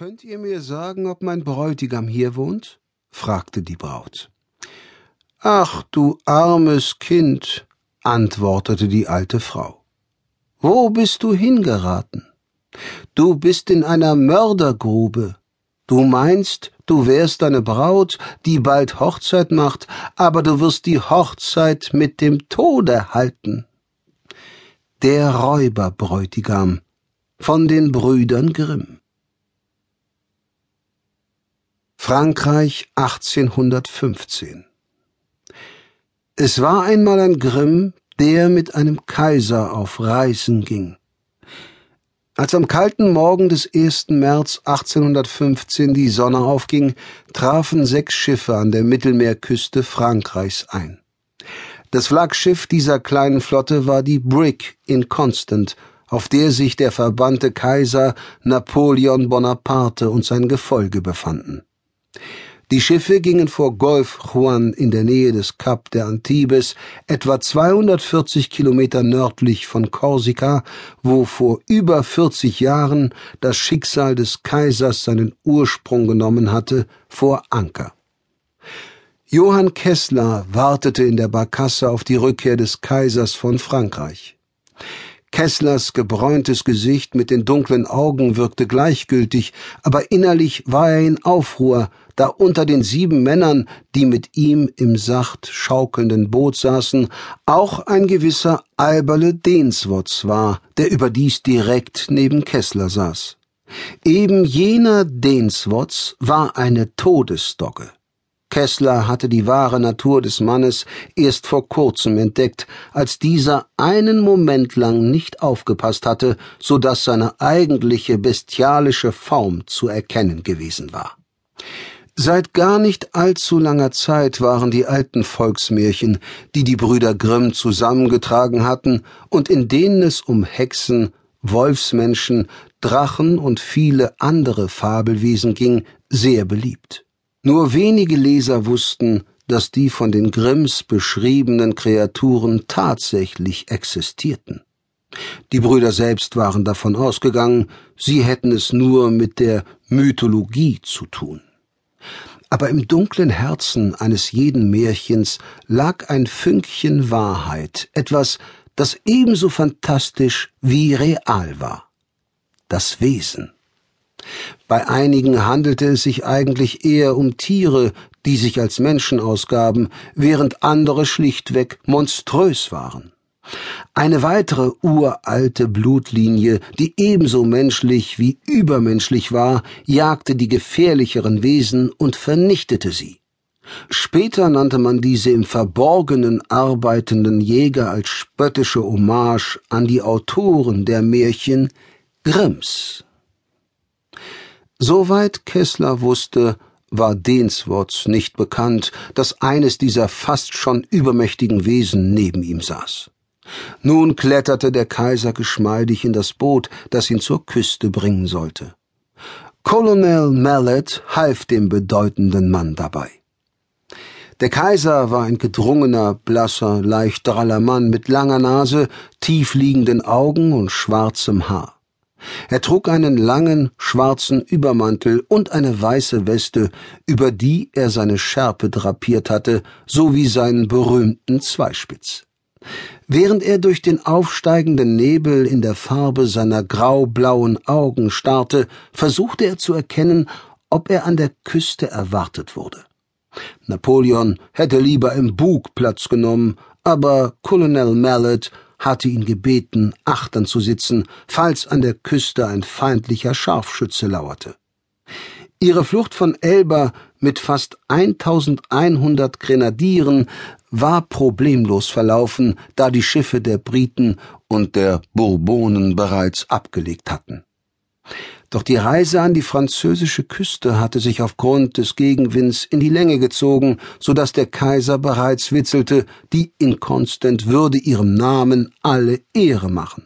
Könnt ihr mir sagen, ob mein Bräutigam hier wohnt? fragte die Braut. Ach, du armes Kind, antwortete die alte Frau. Wo bist du hingeraten? Du bist in einer Mördergrube. Du meinst, du wärst eine Braut, die bald Hochzeit macht, aber du wirst die Hochzeit mit dem Tode halten. Der Räuberbräutigam von den Brüdern Grimm Frankreich 1815 Es war einmal ein Grimm, der mit einem Kaiser auf Reisen ging. Als am kalten Morgen des 1. März 1815 die Sonne aufging, trafen sechs Schiffe an der Mittelmeerküste Frankreichs ein. Das Flaggschiff dieser kleinen Flotte war die Brig in Constant, auf der sich der verbannte Kaiser Napoleon Bonaparte und sein Gefolge befanden. Die Schiffe gingen vor Golf Juan in der Nähe des Kap der Antibes, etwa 240 Kilometer nördlich von Korsika, wo vor über 40 Jahren das Schicksal des Kaisers seinen Ursprung genommen hatte, vor Anker. Johann Kessler wartete in der Barkasse auf die Rückkehr des Kaisers von Frankreich. Kesslers gebräuntes Gesicht mit den dunklen Augen wirkte gleichgültig, aber innerlich war er in Aufruhr, da unter den sieben Männern, die mit ihm im sacht schaukelnden Boot saßen, auch ein gewisser Alberle Denswotz war, der überdies direkt neben Kessler saß. Eben jener Denswotz war eine Todesdogge. Kessler hatte die wahre Natur des Mannes erst vor kurzem entdeckt, als dieser einen Moment lang nicht aufgepasst hatte, so dass seine eigentliche bestialische Form zu erkennen gewesen war. Seit gar nicht allzu langer Zeit waren die alten Volksmärchen, die die Brüder Grimm zusammengetragen hatten und in denen es um Hexen, Wolfsmenschen, Drachen und viele andere Fabelwesen ging, sehr beliebt. Nur wenige Leser wussten, dass die von den Grimms beschriebenen Kreaturen tatsächlich existierten. Die Brüder selbst waren davon ausgegangen, sie hätten es nur mit der Mythologie zu tun. Aber im dunklen Herzen eines jeden Märchens lag ein Fünkchen Wahrheit, etwas, das ebenso fantastisch wie real war. Das Wesen. Bei einigen handelte es sich eigentlich eher um Tiere, die sich als Menschen ausgaben, während andere schlichtweg monströs waren. Eine weitere uralte Blutlinie, die ebenso menschlich wie übermenschlich war, jagte die gefährlicheren Wesen und vernichtete sie. Später nannte man diese im Verborgenen arbeitenden Jäger als spöttische Hommage an die Autoren der Märchen Grimms. Soweit Kessler wusste, war Denswotz nicht bekannt, dass eines dieser fast schon übermächtigen Wesen neben ihm saß. Nun kletterte der Kaiser geschmeidig in das Boot, das ihn zur Küste bringen sollte. Colonel Mallet half dem bedeutenden Mann dabei. Der Kaiser war ein gedrungener, blasser, leicht draller Mann mit langer Nase, tiefliegenden Augen und schwarzem Haar. Er trug einen langen, schwarzen Übermantel und eine weiße Weste, über die er seine Schärpe drapiert hatte, sowie seinen berühmten Zweispitz. Während er durch den aufsteigenden Nebel in der Farbe seiner graublauen Augen starrte, versuchte er zu erkennen, ob er an der Küste erwartet wurde. Napoleon hätte lieber im Bug Platz genommen, aber Colonel Mallet hatte ihn gebeten, achtern zu sitzen, falls an der Küste ein feindlicher Scharfschütze lauerte. Ihre Flucht von Elba mit fast 1100 Grenadieren war problemlos verlaufen, da die Schiffe der Briten und der Bourbonen bereits abgelegt hatten. Doch die Reise an die französische Küste hatte sich aufgrund des Gegenwinds in die Länge gezogen, so dass der Kaiser bereits witzelte, die Inconstant würde ihrem Namen alle Ehre machen.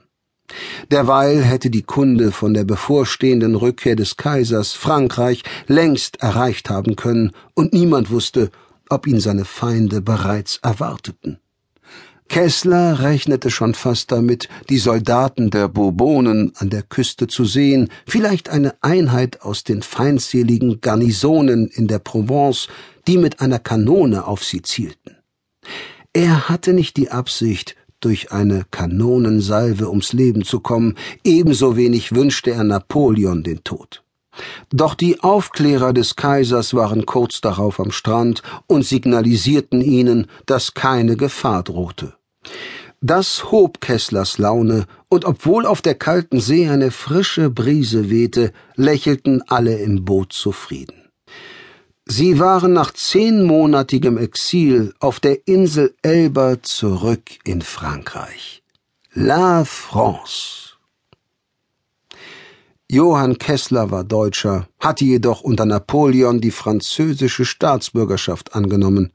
Derweil hätte die Kunde von der bevorstehenden Rückkehr des Kaisers Frankreich längst erreicht haben können, und niemand wusste, ob ihn seine Feinde bereits erwarteten. Kessler rechnete schon fast damit, die Soldaten der Bourbonen an der Küste zu sehen, vielleicht eine Einheit aus den feindseligen Garnisonen in der Provence, die mit einer Kanone auf sie zielten. Er hatte nicht die Absicht, durch eine Kanonensalve ums Leben zu kommen, ebenso wenig wünschte er Napoleon den Tod. Doch die Aufklärer des Kaisers waren kurz darauf am Strand und signalisierten ihnen, dass keine Gefahr drohte. Das hob Kesslers Laune, und obwohl auf der kalten See eine frische Brise wehte, lächelten alle im Boot zufrieden. Sie waren nach zehnmonatigem Exil auf der Insel Elba zurück in Frankreich. La France. Johann Kessler war Deutscher, hatte jedoch unter Napoleon die französische Staatsbürgerschaft angenommen.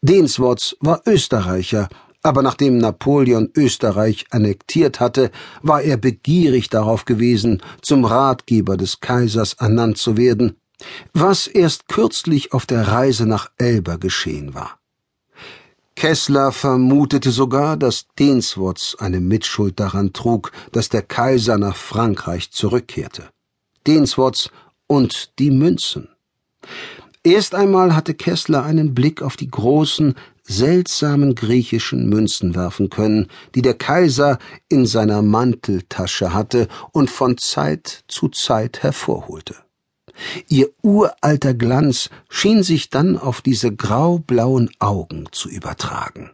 Denswotz war Österreicher, aber nachdem Napoleon Österreich annektiert hatte, war er begierig darauf gewesen, zum Ratgeber des Kaisers ernannt zu werden, was erst kürzlich auf der Reise nach Elba geschehen war. Kessler vermutete sogar, dass Denswotz eine Mitschuld daran trug, dass der Kaiser nach Frankreich zurückkehrte. Denswotz und die Münzen. Erst einmal hatte Kessler einen Blick auf die großen, seltsamen griechischen Münzen werfen können, die der Kaiser in seiner Manteltasche hatte und von Zeit zu Zeit hervorholte. Ihr uralter Glanz schien sich dann auf diese graublauen Augen zu übertragen.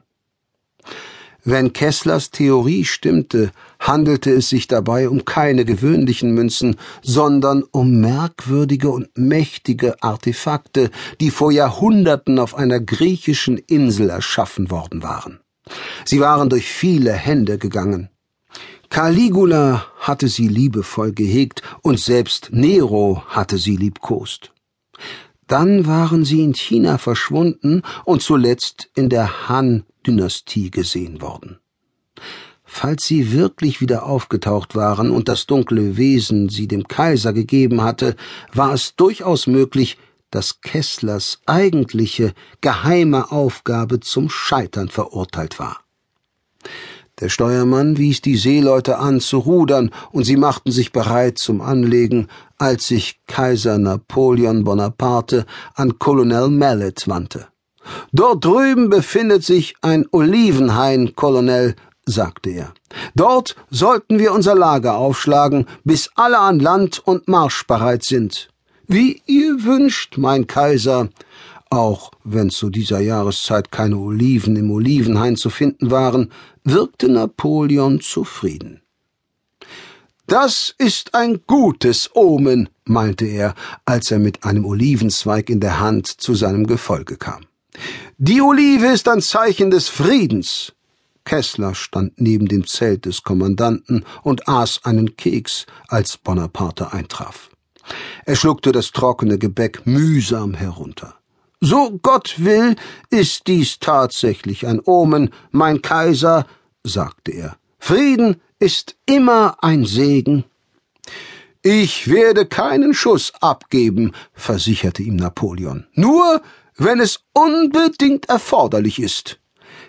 Wenn Kesslers Theorie stimmte, handelte es sich dabei um keine gewöhnlichen Münzen, sondern um merkwürdige und mächtige Artefakte, die vor Jahrhunderten auf einer griechischen Insel erschaffen worden waren. Sie waren durch viele Hände gegangen. Caligula hatte sie liebevoll gehegt und selbst Nero hatte sie liebkost. Dann waren sie in China verschwunden und zuletzt in der Han-Dynastie gesehen worden. Falls sie wirklich wieder aufgetaucht waren und das dunkle Wesen sie dem Kaiser gegeben hatte, war es durchaus möglich, dass Kesslers eigentliche geheime Aufgabe zum Scheitern verurteilt war. Der Steuermann wies die Seeleute an, zu rudern, und sie machten sich bereit zum Anlegen, als sich Kaiser Napoleon Bonaparte an Colonel Mallet wandte. Dort drüben befindet sich ein Olivenhain, Colonel, sagte er. Dort sollten wir unser Lager aufschlagen, bis alle an Land und marschbereit sind. Wie ihr wünscht, mein Kaiser, auch wenn zu dieser Jahreszeit keine Oliven im Olivenhain zu finden waren, wirkte Napoleon zufrieden. Das ist ein gutes Omen, meinte er, als er mit einem Olivenzweig in der Hand zu seinem Gefolge kam. Die Olive ist ein Zeichen des Friedens. Kessler stand neben dem Zelt des Kommandanten und aß einen Keks, als Bonaparte eintraf. Er schluckte das trockene Gebäck mühsam herunter. So Gott will, ist dies tatsächlich ein Omen, mein Kaiser, sagte er. Frieden ist immer ein Segen. Ich werde keinen Schuss abgeben, versicherte ihm Napoleon. Nur, wenn es unbedingt erforderlich ist.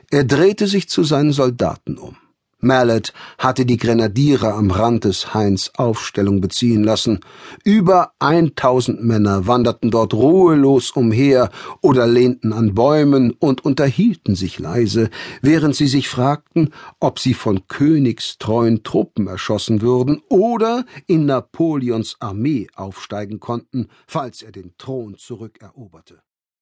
Er drehte sich zu seinen Soldaten um. Mallet hatte die Grenadiere am Rand des Hains Aufstellung beziehen lassen. Über eintausend Männer wanderten dort ruhelos umher oder lehnten an Bäumen und unterhielten sich leise, während sie sich fragten, ob sie von königstreuen Truppen erschossen würden oder in Napoleons Armee aufsteigen konnten, falls er den Thron zurückeroberte.